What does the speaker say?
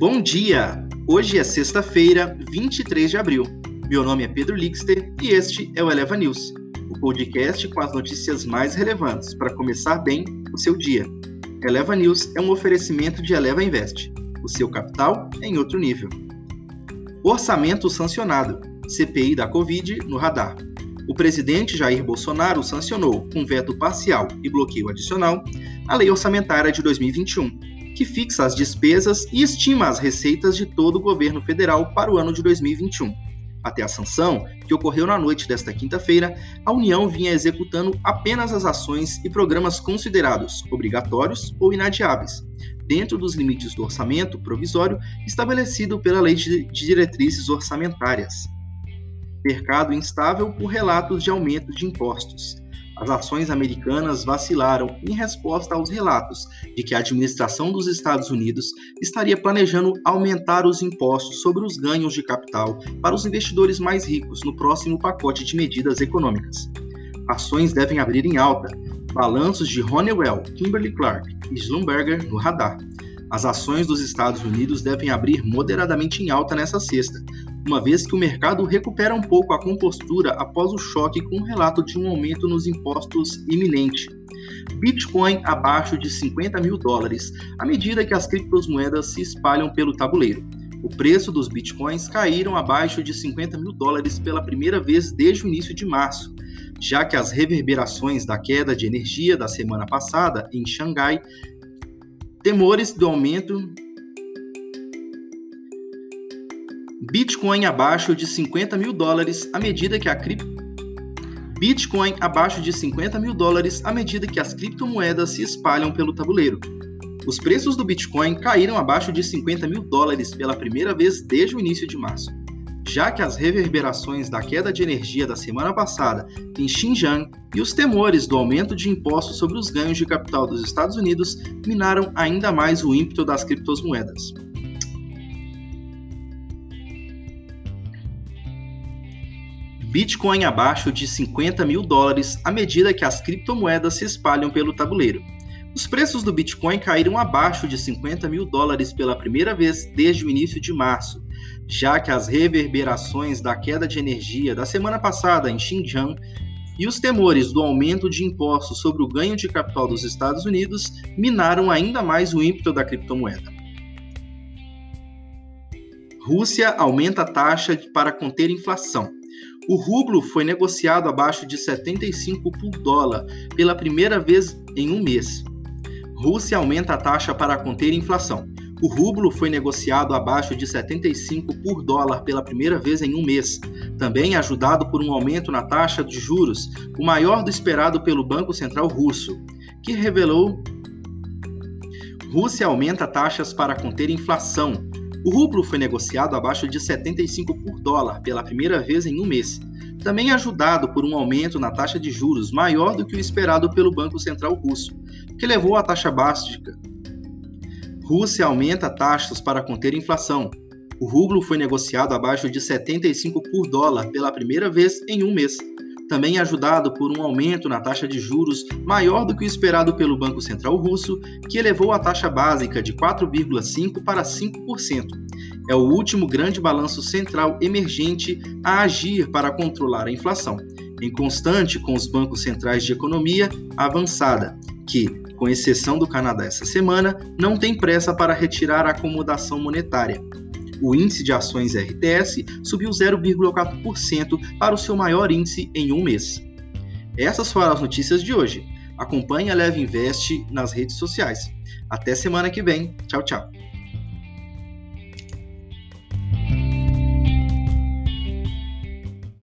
Bom dia! Hoje é sexta-feira, 23 de abril. Meu nome é Pedro Lixter e este é o Eleva News, o podcast com as notícias mais relevantes para começar bem o seu dia. Eleva News é um oferecimento de Eleva Invest, o seu capital em outro nível. Orçamento sancionado, CPI da Covid no radar. O presidente Jair Bolsonaro sancionou, com veto parcial e bloqueio adicional, a Lei Orçamentária de 2021 que fixa as despesas e estima as receitas de todo o governo federal para o ano de 2021. Até a sanção, que ocorreu na noite desta quinta-feira, a União vinha executando apenas as ações e programas considerados obrigatórios ou inadiáveis, dentro dos limites do orçamento provisório estabelecido pela Lei de Diretrizes Orçamentárias. Mercado instável por relatos de aumento de impostos. As ações americanas vacilaram em resposta aos relatos de que a administração dos Estados Unidos estaria planejando aumentar os impostos sobre os ganhos de capital para os investidores mais ricos no próximo pacote de medidas econômicas. Ações devem abrir em alta. Balanços de Honeywell, Kimberly-Clark e Schlumberger no radar. As ações dos Estados Unidos devem abrir moderadamente em alta nesta sexta, uma vez que o mercado recupera um pouco a compostura após o choque com o relato de um aumento nos impostos iminente. Bitcoin abaixo de 50 mil dólares, à medida que as criptomoedas se espalham pelo tabuleiro. O preço dos bitcoins caíram abaixo de 50 mil dólares pela primeira vez desde o início de março, já que as reverberações da queda de energia da semana passada em Xangai, temores do aumento Bitcoin abaixo de 50 mil dólares à medida que a cripto Bitcoin abaixo de 50 mil dólares à medida que as criptomoedas se espalham pelo tabuleiro. Os preços do Bitcoin caíram abaixo de 50 mil dólares pela primeira vez desde o início de março, já que as reverberações da queda de energia da semana passada em Xinjiang e os temores do aumento de impostos sobre os ganhos de capital dos Estados Unidos minaram ainda mais o ímpeto das criptomoedas. Bitcoin abaixo de 50 mil dólares à medida que as criptomoedas se espalham pelo tabuleiro. Os preços do Bitcoin caíram abaixo de 50 mil dólares pela primeira vez desde o início de março, já que as reverberações da queda de energia da semana passada em Xinjiang e os temores do aumento de impostos sobre o ganho de capital dos Estados Unidos minaram ainda mais o ímpeto da criptomoeda. Rússia aumenta a taxa para conter inflação. O rublo foi negociado abaixo de 75 por dólar pela primeira vez em um mês. Rússia aumenta a taxa para conter inflação. O rublo foi negociado abaixo de 75 por dólar pela primeira vez em um mês, também ajudado por um aumento na taxa de juros, o maior do esperado pelo Banco Central Russo, que revelou Rússia aumenta taxas para conter inflação. O rublo foi negociado abaixo de 75 por dólar pela primeira vez em um mês, também ajudado por um aumento na taxa de juros maior do que o esperado pelo Banco Central Russo, que levou a taxa básica. Rússia aumenta taxas para conter inflação. O rublo foi negociado abaixo de 75 por dólar pela primeira vez em um mês, também ajudado por um aumento na taxa de juros maior do que o esperado pelo Banco Central Russo, que elevou a taxa básica de 4,5% para 5%. É o último grande balanço central emergente a agir para controlar a inflação, em constante com os bancos centrais de economia avançada, que, com exceção do Canadá essa semana, não tem pressa para retirar a acomodação monetária, o índice de ações RTS subiu 0,4% para o seu maior índice em um mês. Essas foram as notícias de hoje. Acompanhe a Leve Invest nas redes sociais. Até semana que vem. Tchau, tchau.